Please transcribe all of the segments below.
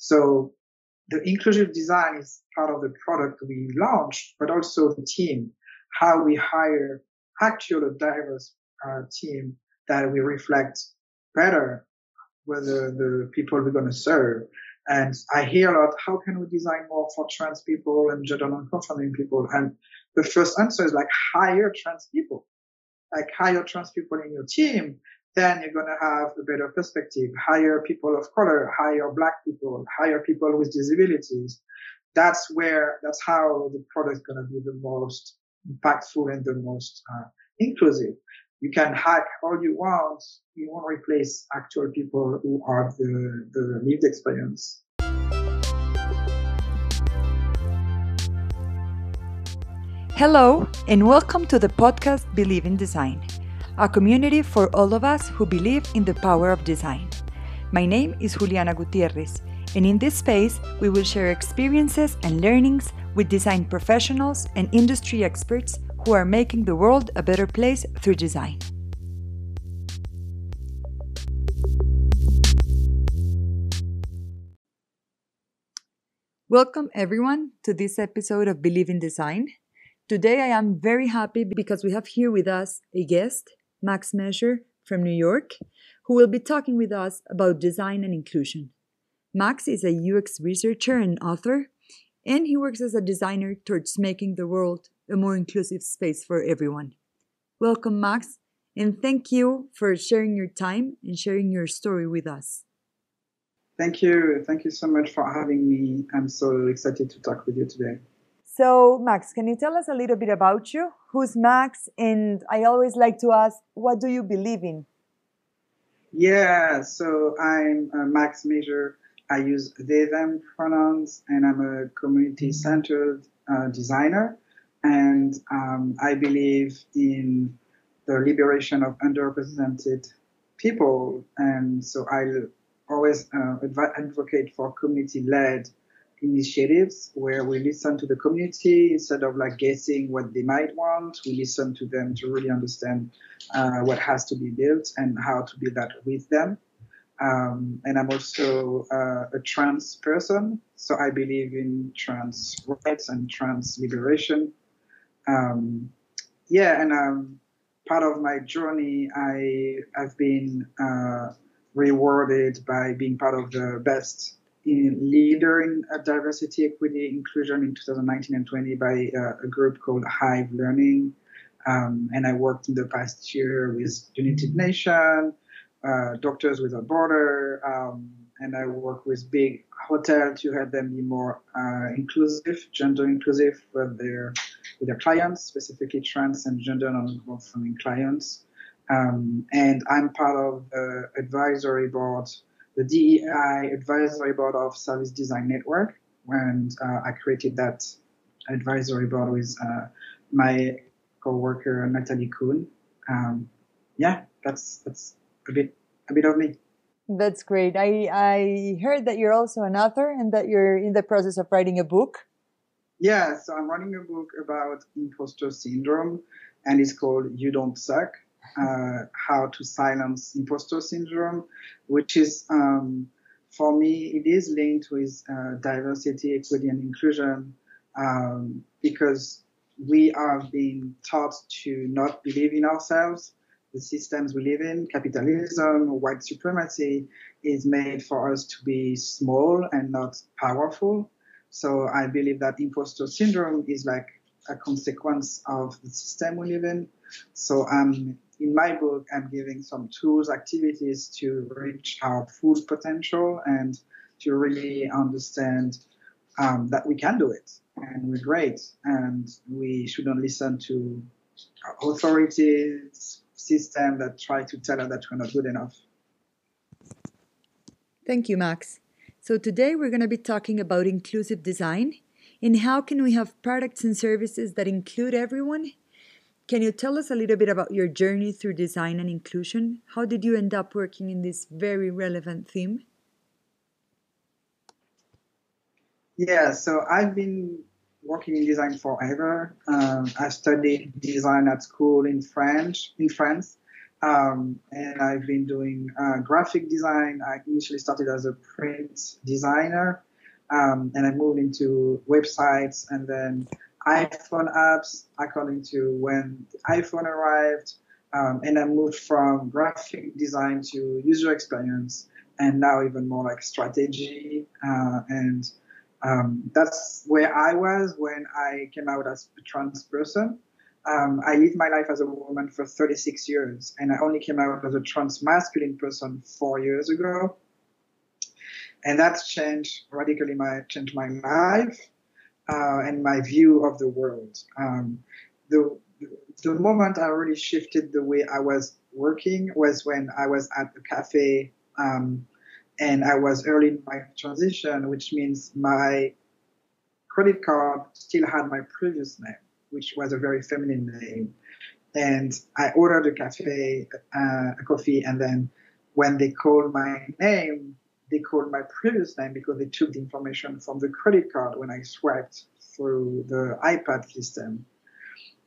So the inclusive design is part of the product we launch, but also the team, how we hire actual diverse uh, team that we reflect better whether the people we're going to serve. And I hear a lot, how can we design more for trans people and gender non-conforming people? And the first answer is like hire trans people, like hire trans people in your team. Then you're going to have a better perspective. Hire people of color, hire black people, hire people with disabilities. That's where, that's how the product is going to be the most impactful and the most uh, inclusive. You can hack all you want. You won't replace actual people who are the, the lived experience. Hello, and welcome to the podcast Believe in Design, a community for all of us who believe in the power of design. My name is Juliana Gutierrez, and in this space, we will share experiences and learnings with design professionals and industry experts who are making the world a better place through design. Welcome, everyone, to this episode of Believe in Design. Today, I am very happy because we have here with us a guest, Max Masure from New York, who will be talking with us about design and inclusion. Max is a UX researcher and author, and he works as a designer towards making the world a more inclusive space for everyone. Welcome, Max, and thank you for sharing your time and sharing your story with us. Thank you. Thank you so much for having me. I'm so excited to talk with you today. So, Max, can you tell us a little bit about you? Who's Max? And I always like to ask, what do you believe in? Yeah, so I'm uh, Max Masure. I use they, them pronouns, and I'm a community centered uh, designer. And um, I believe in the liberation of underrepresented people. And so I always uh, advocate for community led initiatives where we listen to the community instead of like guessing what they might want. We listen to them to really understand uh, what has to be built and how to build that with them. Um, and I'm also uh, a trans person, so I believe in trans rights and trans liberation. Um, yeah, and um, part of my journey, I have been uh, rewarded by being part of the best leader in uh, diversity, equity, inclusion in 2019 and 20 by uh, a group called Hive Learning. Um, and I worked in the past year with United Nations, uh, Doctors Without Border, um, and I work with big hotels to help them be more uh, inclusive, gender inclusive with their with their clients, specifically trans and gender non-conforming clients. Um, and I'm part of the advisory board the DEI advisory board of Service Design Network, and uh, I created that advisory board with uh, my coworker Natalie Kuhn. Um, yeah, that's that's a bit a bit of me. That's great. I I heard that you're also an author and that you're in the process of writing a book. Yeah, so I'm writing a book about imposter syndrome, and it's called "You Don't Suck." Uh, how to silence imposter syndrome, which is um, for me it is linked with uh, diversity, equity, and inclusion um, because we are being taught to not believe in ourselves. The systems we live in, capitalism, white supremacy, is made for us to be small and not powerful. So I believe that imposter syndrome is like a consequence of the system we live in. So I'm in my book, I'm giving some tools, activities to reach our full potential and to really understand um, that we can do it and we're great and we shouldn't listen to authorities, system that try to tell us that we're not good enough. Thank you, Max. So today we're going to be talking about inclusive design and how can we have products and services that include everyone can you tell us a little bit about your journey through design and inclusion? How did you end up working in this very relevant theme? Yeah, so I've been working in design forever. Um, I studied design at school in French, in France, Um, and I've been doing uh, graphic design. I initially started as a print designer, um, and I moved into websites and then iPhone apps according to when the iPhone arrived. Um, and I moved from graphic design to user experience, and now even more like strategy. Uh, and um, that's where I was when I came out as a trans person. Um, I lived my life as a woman for 36 years, and I only came out as a trans masculine person four years ago. And that's changed radically my changed my life uh, and my view of the world. Um, the the moment I really shifted the way I was working was when I was at the cafe um, and I was early in my transition, which means my credit card still had my previous name, which was a very feminine name. And I ordered a cafe, uh, a coffee, and then when they called my name, they called my previous name because they took the information from the credit card when I swiped through the iPad system.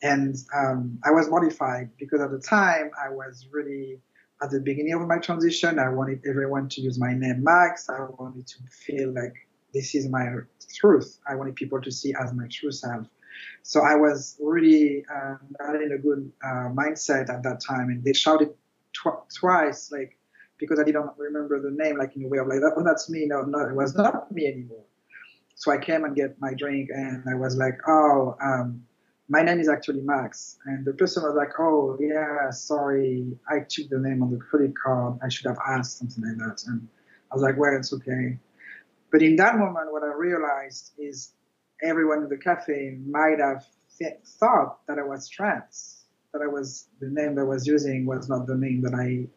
And um, I was mortified because at the time I was really at the beginning of my transition. I wanted everyone to use my name Max. I wanted to feel like this is my truth. I wanted people to see as my true self. So I was really uh, not in a good uh, mindset at that time, and they shouted tw- twice, like because I didn't remember the name, like in a way of like, oh, that's me. No, no, it was not me anymore. So I came and get my drink, and I was like, oh, um, my name is actually Max. And the person was like, oh, yeah, sorry, I took the name on the credit card. I should have asked something like that. And I was like, well, it's okay. But in that moment, what I realized is everyone in the cafe might have th- thought that I was trans, that I was the name that I was using was not the name that I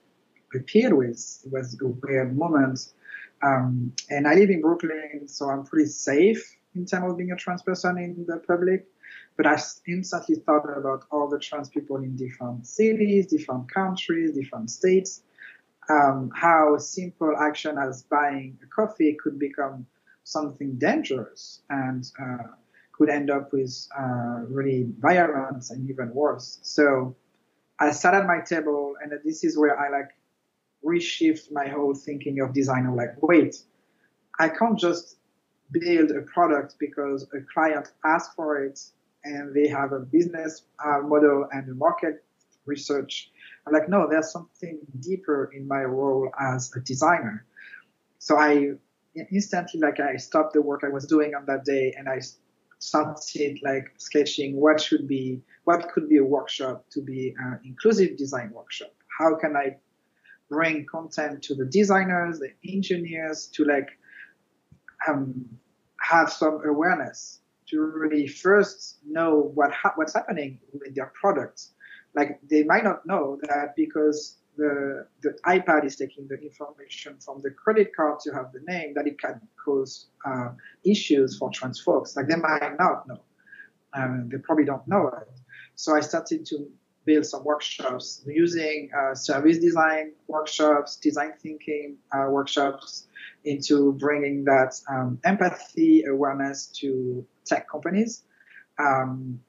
appeared with. It was a moment. Um, and I live in Brooklyn, so I'm pretty safe in terms of being a trans person in the public. But I instantly thought about all the trans people in different cities, different countries, different states. Um, how simple action as buying a coffee could become something dangerous and uh, could end up with uh, really violence and even worse. So I sat at my table, and this is where I like reshift my whole thinking of design. I'm like, wait, I can't just build a product because a client asked for it and they have a business uh, model and a market research. I'm like, no, there's something deeper in my role as a designer. So I instantly, like, I stopped the work I was doing on that day and I started like sketching what should be, what could be a workshop to be an inclusive design workshop. How can I bring content to the designers, the engineers to like um, have some awareness to really first know what ha- what's happening with their products. Like they might not know that because the the iPad is taking the information from the credit card to have the name that it can cause uh, issues for trans folks. Like they might not know. Um, they probably don't know it. So I started to build some workshops using uh, service design workshops, design thinking uh, workshops into bringing that um, empathy awareness to tech companies. Um,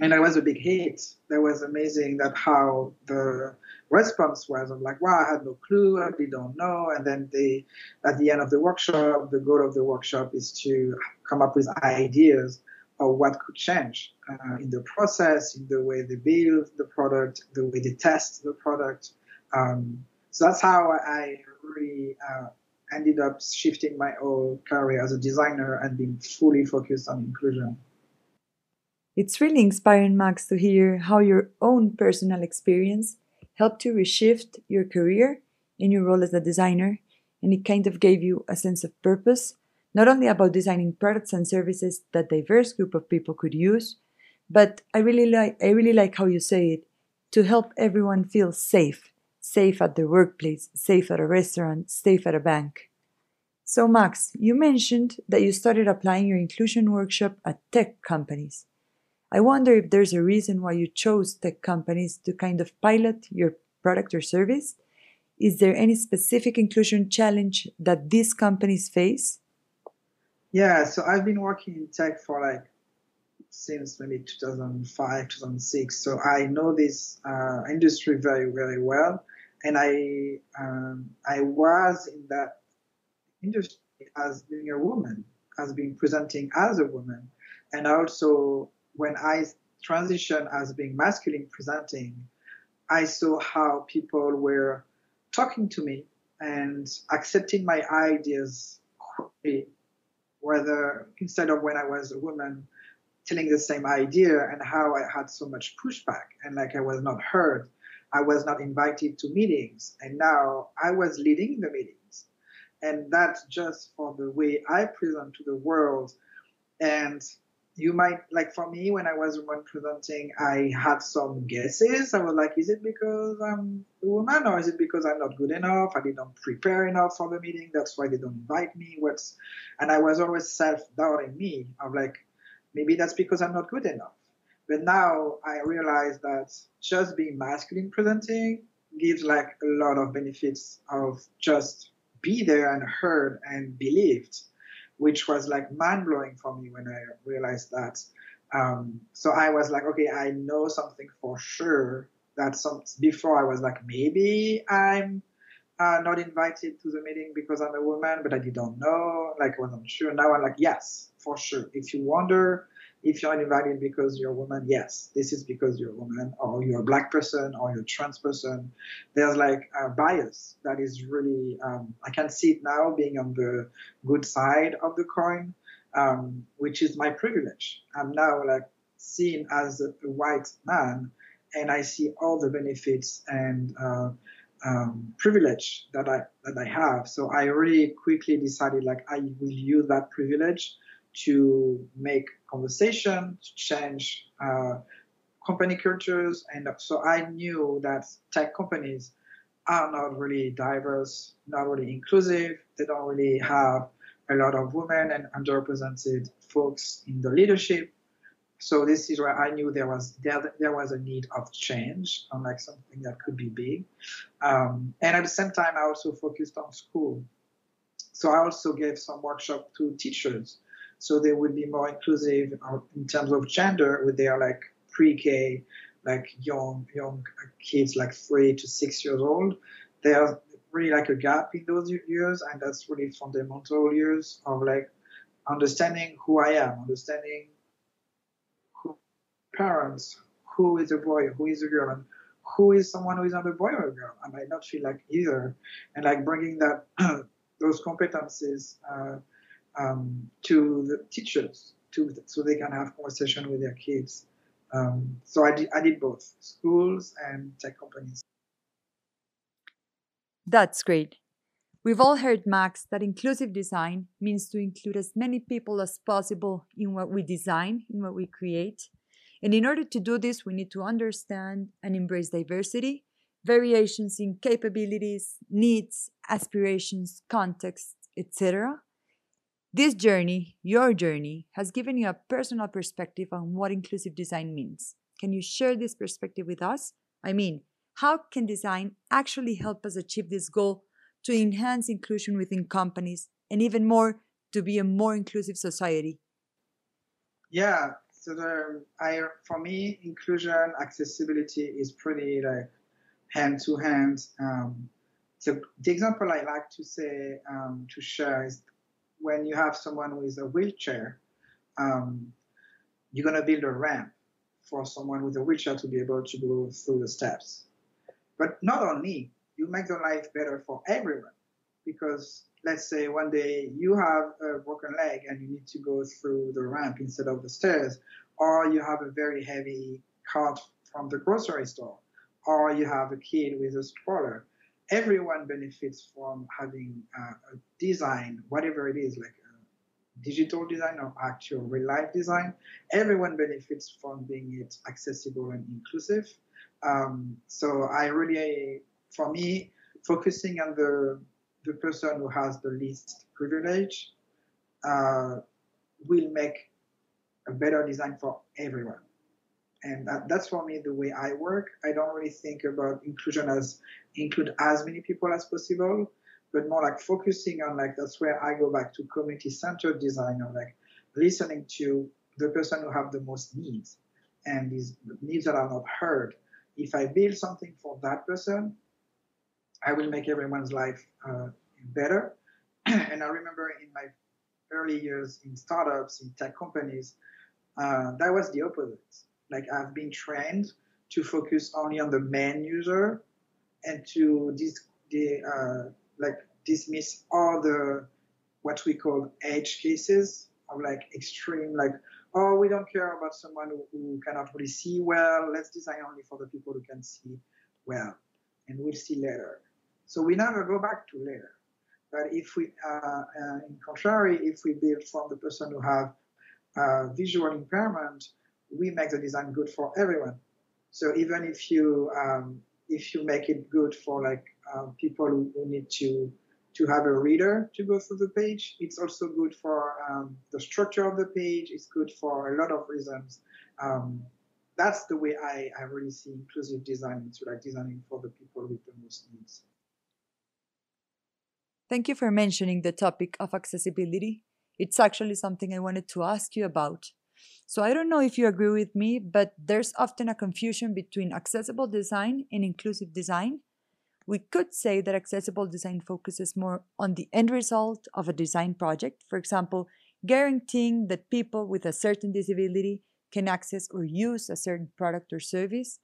and it was a big hit. That was amazing that how the response was. I'm like, wow, I had no clue, I really don't know. And then they, at the end of the workshop, the goal of the workshop is to come up with ideas of what could change uh, in the process, in the way they build the product, the way they test the product. Um, so that's how I really uh, ended up shifting my whole career as a designer and being fully focused on inclusion. It's really inspiring, Max, to hear how your own personal experience helped you reshift your career in your role as a designer, and it kind of gave you a sense of purpose, not only about designing products and services that diverse group of people could use, but I really like I really like how you say it, to help everyone feel safe safe at the workplace, safe at a restaurant, safe at a bank. So, Max, you mentioned that you started applying your inclusion workshop at tech companies. I wonder if there's a reason why you chose tech companies to kind of pilot your product or service. Is there any specific inclusion challenge that these companies face? Yeah, so I've been working in tech for like since maybe 2005, 2006. So I know this uh, industry very, very well. And I, um, I was in that industry as being a woman, as being presenting as a woman. And also when I transitioned as being masculine presenting, I saw how people were talking to me and accepting my ideas whether instead of when I was a woman telling the same idea and how I had so much pushback and like I was not heard, I was not invited to meetings, and now I was leading the meetings, and that's just for the way I present to the world, and you might like for me when I was one presenting, I had some guesses. I was like, is it because I'm a woman or is it because I'm not good enough? I didn't prepare enough for the meeting. That's why they don't invite me. What's and I was always self doubting me. I'm like, maybe that's because I'm not good enough. But now I realize that just being masculine presenting gives like a lot of benefits of just be there and heard and believed which was like mind blowing for me when I realized that. Um, so I was like, okay, I know something for sure. That some before I was like, maybe I'm uh, not invited to the meeting because I'm a woman, but I didn't know. Like I wasn't sure. Now I'm like, yes, for sure. If you wonder if you're invited because you're a woman, yes, this is because you're a woman, or you're a black person, or you're a trans person. There's like a bias that is really, um, I can see it now being on the good side of the coin, um, which is my privilege. I'm now like seen as a, a white man, and I see all the benefits and uh, um, privilege that I that I have. So I really quickly decided like I will use that privilege to make conversation, to change uh, company cultures. And so I knew that tech companies are not really diverse, not really inclusive. They don't really have a lot of women and underrepresented folks in the leadership. So this is where I knew there was there, there was a need of change, on like something that could be big. Um, and at the same time, I also focused on school. So I also gave some workshop to teachers so they would be more inclusive in terms of gender with their like pre-K, like young young kids like three to six years old. There's really like a gap in those years, and that's really fundamental years of like understanding who I am, understanding who parents, who is a boy, who is a girl, and who is someone who is not a boy or a girl. And I not feel like either, and like bringing that those competencies. Uh, um, to the teachers to, so they can have conversation with their kids. Um, so I did, I did both schools and tech companies. That's great. We've all heard, Max, that inclusive design means to include as many people as possible in what we design, in what we create. And in order to do this, we need to understand and embrace diversity, variations in capabilities, needs, aspirations, contexts, etc. This journey, your journey, has given you a personal perspective on what inclusive design means. Can you share this perspective with us? I mean, how can design actually help us achieve this goal to enhance inclusion within companies and even more to be a more inclusive society? Yeah, so the, I, for me, inclusion, accessibility is pretty like hand to hand. Um, so the example I like to say um, to share is when you have someone with a wheelchair, um, you're going to build a ramp for someone with a wheelchair to be able to go through the steps. But not only, you make the life better for everyone because let's say one day you have a broken leg and you need to go through the ramp instead of the stairs, or you have a very heavy cart from the grocery store, or you have a kid with a stroller everyone benefits from having uh, a design, whatever it is, like digital design or actual real life design. Everyone benefits from being it accessible and inclusive. Um, so I really, for me, focusing on the the person who has the least privilege uh, will make a better design for everyone and that, that's for me the way I work. I don't really think about inclusion as include as many people as possible, but more like focusing on like that's where I go back to community centered design of like listening to the person who have the most needs and these needs that are not heard. If I build something for that person, I will make everyone's life uh, better. and I remember in my early years in startups, in tech companies, uh, that was the opposite. Like I've been trained to focus only on the main user and to dis- the, uh, like dismiss all the what we call edge cases of like extreme like oh we don't care about someone who, who cannot really see well. Let's design only for the people who can see well and we'll see later. So we never go back to later. But if we uh, uh, in contrary if we build from the person who have uh, visual impairment we make the design good for everyone so even if you um, if you make it good for like uh, people who, who need to to have a reader to go through the page. It's also good for um, the structure of the page. It's good for a lot of reasons. Um, that's the way I, I really see inclusive design into like designing for the people with the most needs. Thank you for mentioning the topic of accessibility. It's actually something I wanted to ask you about. So I don't know if you agree with me, but there's often a confusion between accessible design and inclusive design. We could say that accessible design focuses more on the end result of a design project, for example, guaranteeing that people with a certain disability can access or use a certain product or service,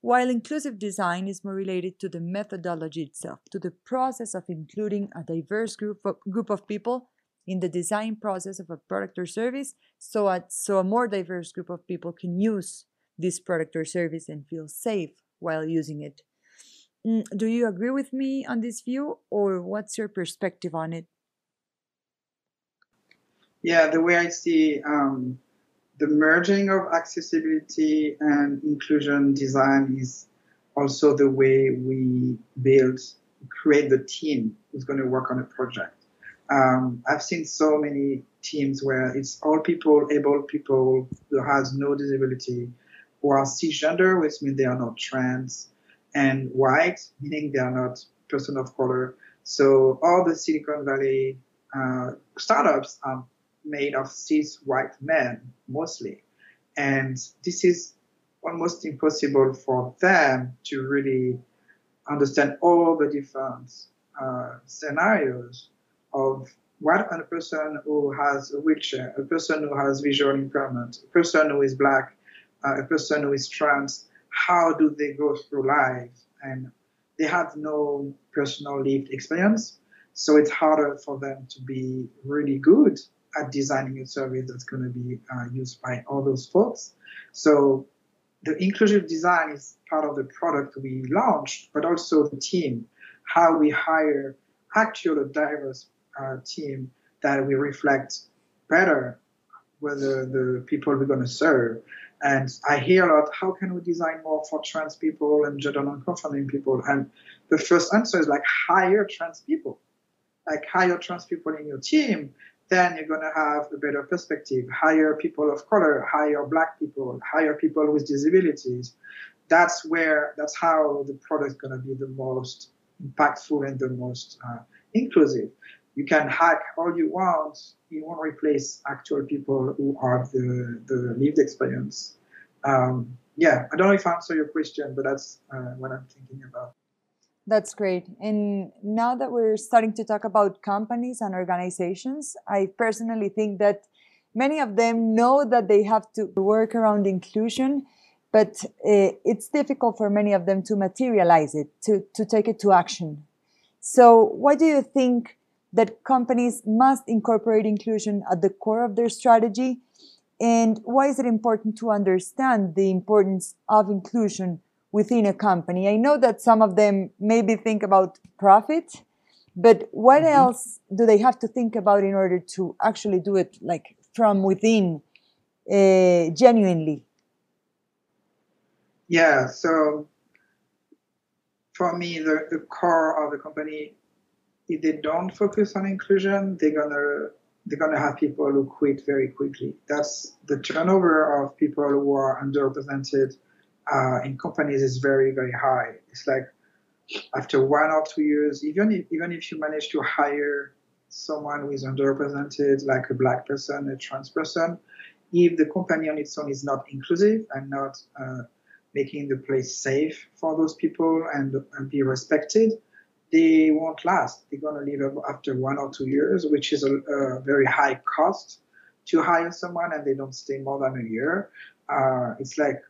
while inclusive design is more related to the methodology itself, to the process of including a diverse group of, group of people in the design process of a product or service so a, so a more diverse group of people can use this product or service and feel safe while using it. Mm, do you agree with me on this view, or what's your perspective on it? Yeah, the way I see um, the merging of accessibility and inclusion design is also the way we build, create the team who's going to work on a project. Um, I've seen so many teams where it's all people, able people who has no disability, who are cisgender, which means they are not trans, and white, meaning they are not person of color. So all the Silicon Valley uh, startups are made of cis white men mostly. And this is almost impossible for them to really understand all the different uh, scenarios of what a person who has a wheelchair, a person who has visual impairment, a person who is black, uh, a person who is trans, how do they go through life? And they have no personal lived experience. So it's harder for them to be really good at designing a service that's going to be uh, used by all those folks. So the inclusive design is part of the product we launched, but also the team, how we hire actual diverse team that we reflect better whether the people we're going to serve and I hear a lot, how can we design more for trans people and gender non-conforming people? And the first answer is like hire trans people, like hire trans people in your team. Then you're going to have a better perspective. Hire people of color, hire black people, hire people with disabilities. That's where, that's how the product is going to be the most impactful and the most uh, inclusive you can hack all you want. You won't replace actual people who have the, the lived experience. Um, yeah, I don't know if I answer your question, but that's uh, what I'm thinking about. That's great. And now that we're starting to talk about companies and organizations, I personally think that many of them know that they have to work around inclusion, but uh, it's difficult for many of them to materialize it, to, to take it to action. So, what do you think that companies must incorporate inclusion at the core of their strategy? And why is it important to understand the importance of inclusion within a company? I know that some of them maybe think about profit, but what mm-hmm. else do they have to think about in order to actually do it like from within uh, genuinely? Yeah, so for me, the, the core of the company if they don't focus on inclusion, they're gonna they're gonna have people who quit very quickly. That's the turnover of people who are underrepresented uh, in companies is very very high. It's like after one or two years, even if, even if you manage to hire someone who is underrepresented, like a black person, a trans person, if the company on its own is not inclusive and not uh, making the place safe for those people and, and be respected, they won't last. They're going to leave after one or two years, which is a, a, very high cost to hire someone, and they don't stay more than a year. Uh, it's like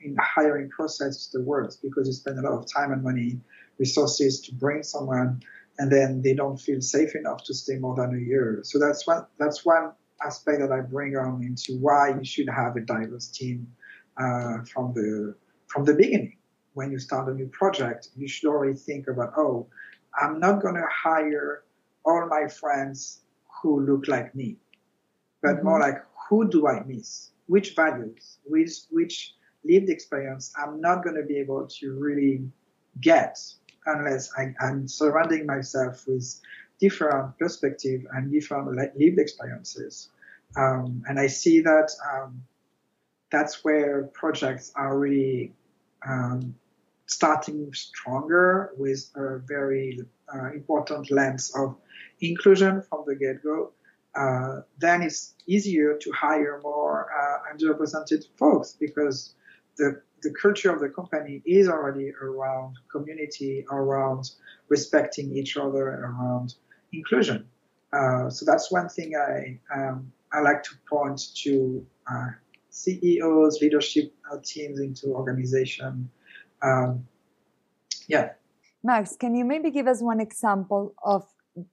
in the hiring process, it's the worst because you spend a lot of time and money, resources to bring someone, and then they don't feel safe enough to stay more than a year. So that's one that's one aspect that I bring on into why you should have a diverse team uh, from the from the beginning. When you start a new project, you should already think about, oh, I'm not going to hire all my friends who look like me, but mm-hmm. more like who do I miss? Which values? Which which lived experience I'm not going to be able to really get unless I, am surrounding myself with different perspective and different lived experiences. Um, and I see that um, that's where projects are really um, starting stronger with a very uh, important lens of inclusion from the get-go. Uh, then it's easier to hire more uh, underrepresented folks because the the culture of the company is already around community, around respecting each other, around inclusion. Uh, so that's one thing I um, I like to point to uh, CEOs, leadership uh, teams into organization. Um, yeah. Max, can you maybe give us one example of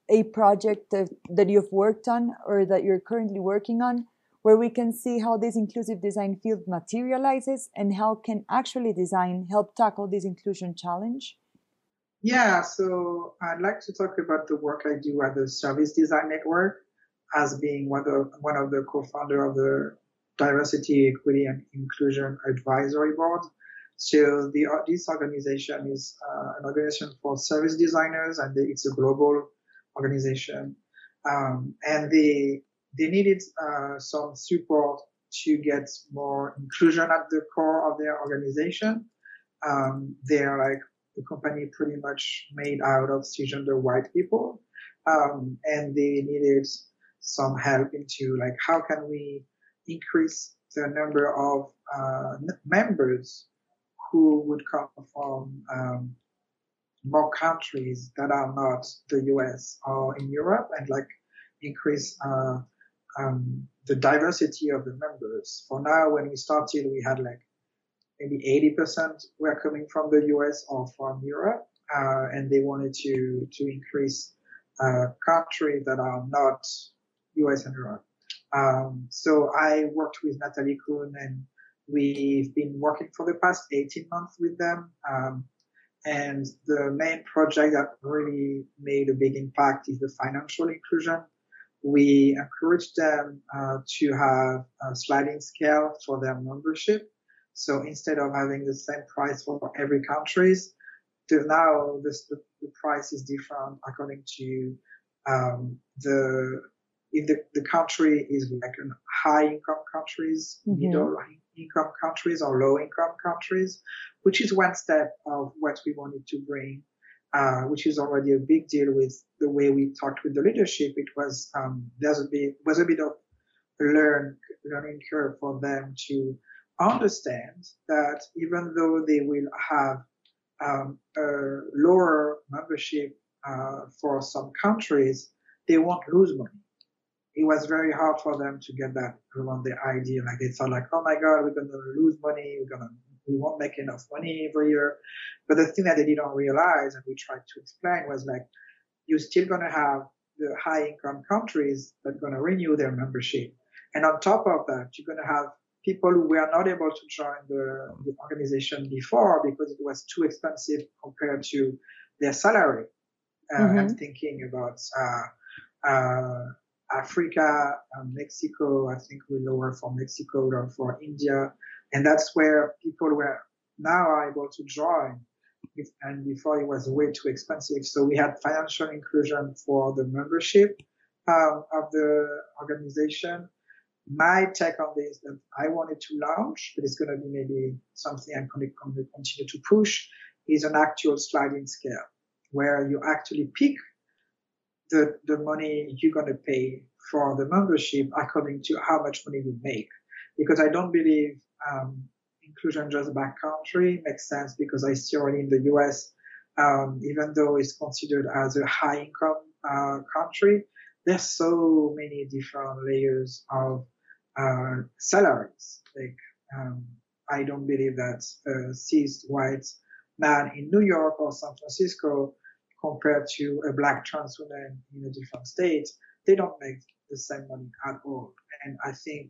a project that, that you've worked on or that you're currently working on where we can see how this inclusive design field materializes and how can actually design help tackle this inclusion challenge? Yeah, so I'd like to talk about the work I do at the Service Design Network as being one of, one of the co-founder of the Diversity, Equity, and Inclusion Advisory Board. So the, this organization is uh, an organization for service designers, and it's a global organization. Um, and they they needed uh, some support to get more inclusion at the core of their organization. Um, they're like the company pretty much made out of cisgender white people, um, and they needed some help into like how can we increase the number of uh, members who would come from um, more countries that are not the US or in Europe and like increase uh, um, the diversity of the members. For now, when we started, we had like maybe 80% were coming from the US or from Europe, uh, and they wanted to to increase uh, countries that are not US and Europe. Um, so I worked with Natalie Kuhn, and we've been working for the past 18 months with them. Um, and the main project that really made a big impact is the financial inclusion we encourage them uh, to have a sliding scale for their membership. So instead of having the same price for every country, now this, the, the, price is different according to um, the if the, the country is like in high income countries, mm-hmm. middle income countries, or low income countries, which is one step of what we wanted to bring uh, which is already a big deal with the way we talked with the leadership. It was um, there's a bit was a bit of learn learning curve for them to understand that even though they will have um, a lower membership uh, for some countries, they won't lose money. It was very hard for them to get that around the idea. Like they thought, like, oh my God, we're gonna lose money, we're gonna we won't make enough money every year. But the thing that they didn't realize, and we tried to explain, was like, you're still going to have the high income countries that are going to renew their membership. And on top of that, you're going to have people who were not able to join the, the organization before because it was too expensive compared to their salary. Uh, mm-hmm. I'm thinking about uh, uh, Africa, Mexico. I think we lower for Mexico or for India. And that's where people were now able to join. And before it was way too expensive. So we had financial inclusion for the membership um, of the organization. My take on this that I wanted to launch, but it's going to be maybe something I'm going to continue to push, is an actual sliding scale where you actually pick the, the money you're going to pay for the membership according to how much money you make. because I don't believe um, inclusion just by country makes sense because I see already in the US, um, even though it's considered as a high income uh, country, there's so many different layers of uh, salaries. Like um, I don't believe that a cis white man in New York or San Francisco compared to a black trans woman in a different state, they don't make the same money at all. And I think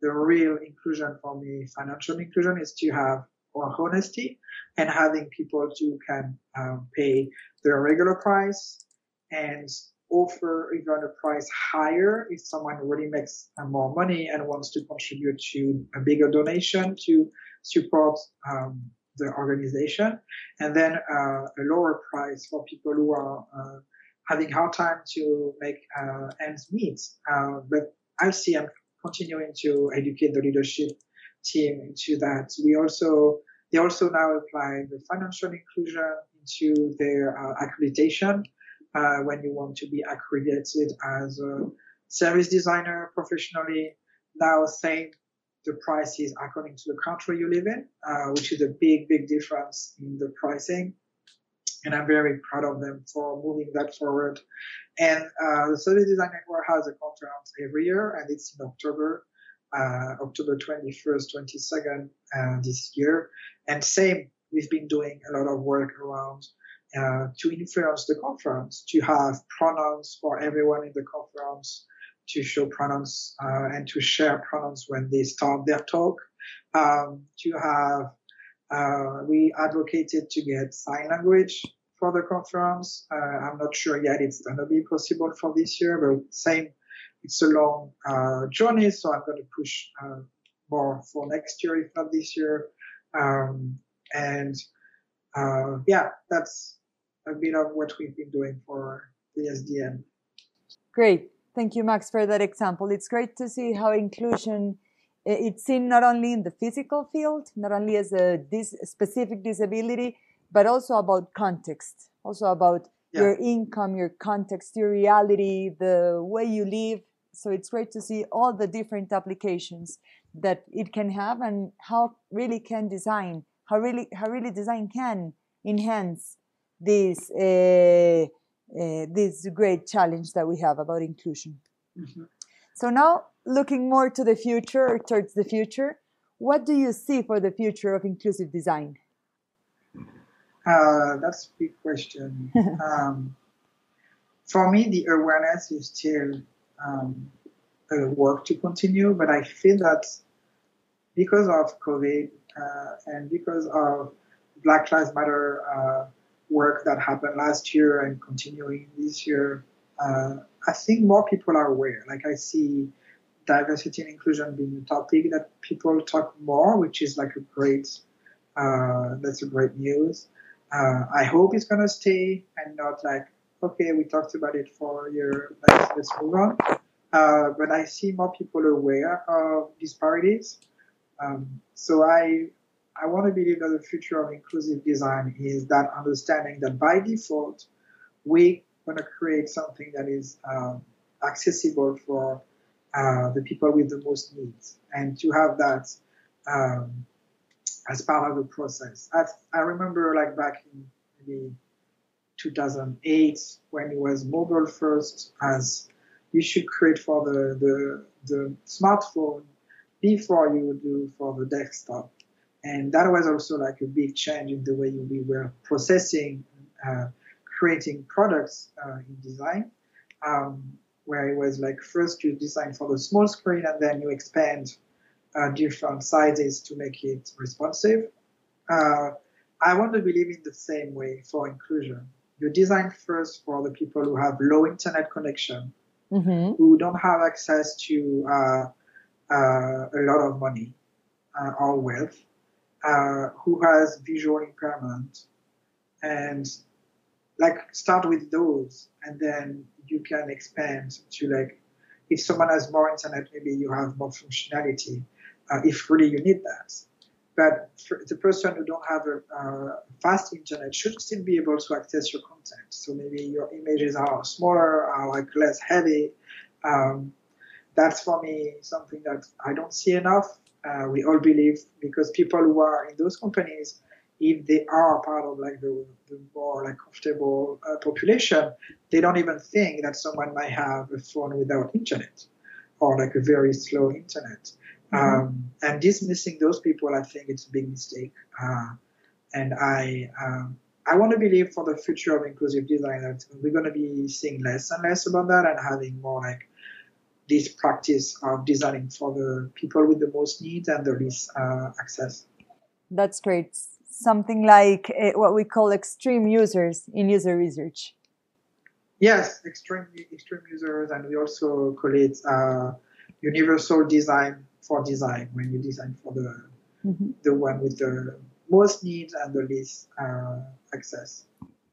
the real inclusion for me, financial inclusion, is to have more honesty and having people who can um, pay their regular price and offer even a price higher if someone really makes uh, more money and wants to contribute to a bigger donation to support um, the organization, and then uh, a lower price for people who are uh, having hard time to make uh, ends meet. But I see I'm continuing to educate the leadership team into that. We also they also now apply the financial inclusion into their uh, accreditation uh, when you want to be accredited as a service designer professionally. Now, same the prices according to the country you live in, uh, which is a big, big difference in the pricing. And I'm very proud of them for moving that forward. And uh, the Service Design Network has a conference every year, and it's in October, uh, October 21st, 22nd uh, this year. And same, we've been doing a lot of work around uh, to influence the conference, to have pronouns for everyone in the conference, to show pronouns uh, and to share pronouns when they start their talk, um, to have uh, we advocated to get sign language for the conference. Uh, I'm not sure yet it's going to be possible for this year, but same, it's a long uh, journey, so I'm going to push uh, more for next year, if not this year. Um, and uh, yeah, that's a bit of what we've been doing for the SDN. Great. Thank you, Max, for that example. It's great to see how inclusion it's seen not only in the physical field, not only as a dis- specific disability, but also about context, also about yeah. your income, your context, your reality, the way you live. So it's great to see all the different applications that it can have and how really can design, how really how really design can enhance this uh, uh, this great challenge that we have about inclusion. Mm-hmm. So now, looking more to the future, or towards the future, what do you see for the future of inclusive design? Uh, that's a big question. um, for me, the awareness is still um, a work to continue, but I feel that because of COVID uh, and because of Black Lives Matter uh, work that happened last year and continuing this year, uh, I think more people are aware. Like I see diversity and inclusion being a topic that people talk more, which is like a great, uh, that's a great news. Uh, I hope it's gonna stay and not like, okay, we talked about it for a year, let's, let's move on. Uh, but I see more people aware of disparities. Um, so I I want to believe that the future of inclusive design is that understanding that by default, we're going to create something that is um, accessible for uh, the people with the most needs, and to have that um, as part of the process. I, I remember like back in maybe 2008 when it was mobile first, as you should create for the, the, the smartphone before you do for the desktop and that was also like a big change in the way we were processing, uh, creating products uh, in design, um, where it was like first you design for the small screen and then you expand uh, different sizes to make it responsive. Uh, I want to believe in the same way for inclusion. You design first for the people who have low internet connection, mm-hmm. who don't have access to uh, uh, a lot of money or wealth uh, who has visual impairment. And like start with those and then you can expand to like if someone has more internet maybe you have more functionality uh, if really you need that. But the person who don't have a uh, fast internet should still be able to access your content. So maybe your images are smaller are like less heavy. Um, that's for me something that i don't see enough Uh, we all believe because people who are in those companies, if they are part of like the, the more like comfortable uh, population, they don't even think that someone might have a phone without internet or like a very slow internet. Mm-hmm. Um, and dismissing those people, I think it's a big mistake. Uh, and I, um, I want to believe for the future of inclusive design that we're going to be seeing less and less about that and having more like this practice of designing for the people with the most needs and the least uh, access. That's great. Something like uh, what we call extreme users in user research. Yes, extreme extreme users, and we also call it uh, universal design for design when you design for the mm-hmm. the one with the most needs and the least uh, access.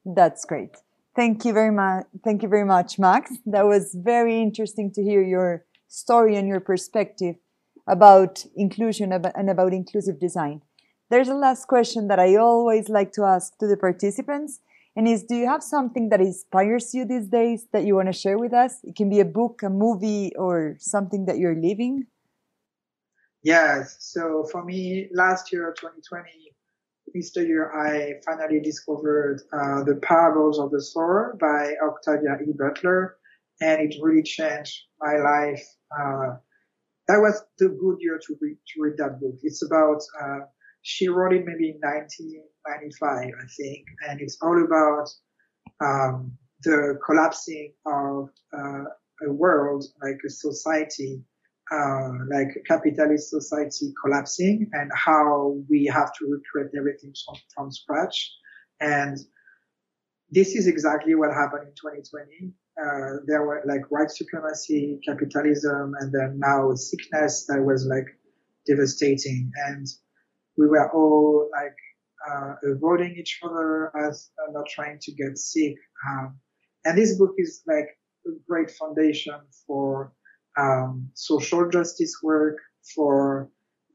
That's great. Thank you very much. Thank you very much, Max. That was very interesting to hear your story and your perspective about inclusion and about inclusive design. There's a last question that I always like to ask to the participants, and is do you have something that inspires you these days that you want to share with us? It can be a book, a movie, or something that you're living. Yes. So for me, last year, 2020, this year I finally discovered uh, The Parables of the Sower by Octavia E. Butler, and it really changed my life. Uh, that was the good year to read, to read that book. It's about, uh, she wrote it maybe in 1995, I think, and it's all about um, the collapsing of uh, a world, like a society, uh, like capitalist society collapsing and how we have to recreate everything from, from scratch. And this is exactly what happened in 2020. Uh, there were like white supremacy, capitalism, and then now sickness that was like devastating. And we were all like uh, avoiding each other as uh, not trying to get sick. Um, and this book is like a great foundation for um, social justice work, for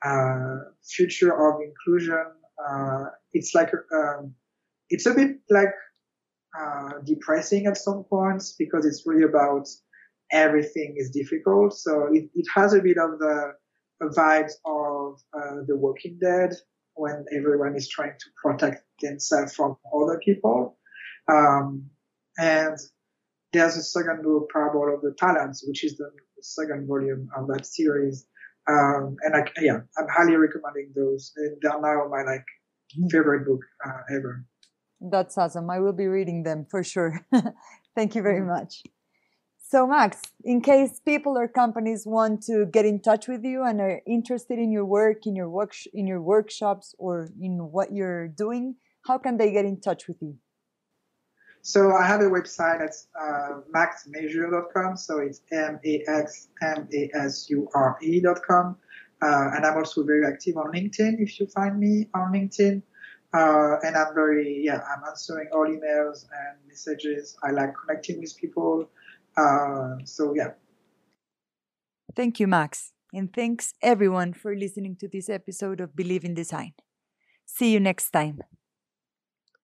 uh, future of inclusion. Uh, it's like um, it's a bit like uh, depressing at some points because it's really about everything is difficult. So it, it has a bit of the vibes of uh, The Walking Dead when everyone is trying to protect themselves from other people. Um, and there's a second book, Parable of the Talents, which is the second volume of that series. Um, and I, yeah, I'm highly recommending those. And they're now my like favorite book uh, ever. That's awesome. I will be reading them for sure. Thank you very mm-hmm. much. So, Max, in case people or companies want to get in touch with you and are interested in your work, in your work, in your workshops, or in what you're doing, how can they get in touch with you? So I have a website that's uh. So it's M-A-X-M-A-S-U-R-E.com. Uh, and I'm also very active on LinkedIn if you find me on LinkedIn. Uh, and I'm very, yeah, I'm answering all emails and messages. I like connecting with people. Uh, so, yeah. Thank you, Max. And thanks everyone for listening to this episode of Believe in Design. See you next time.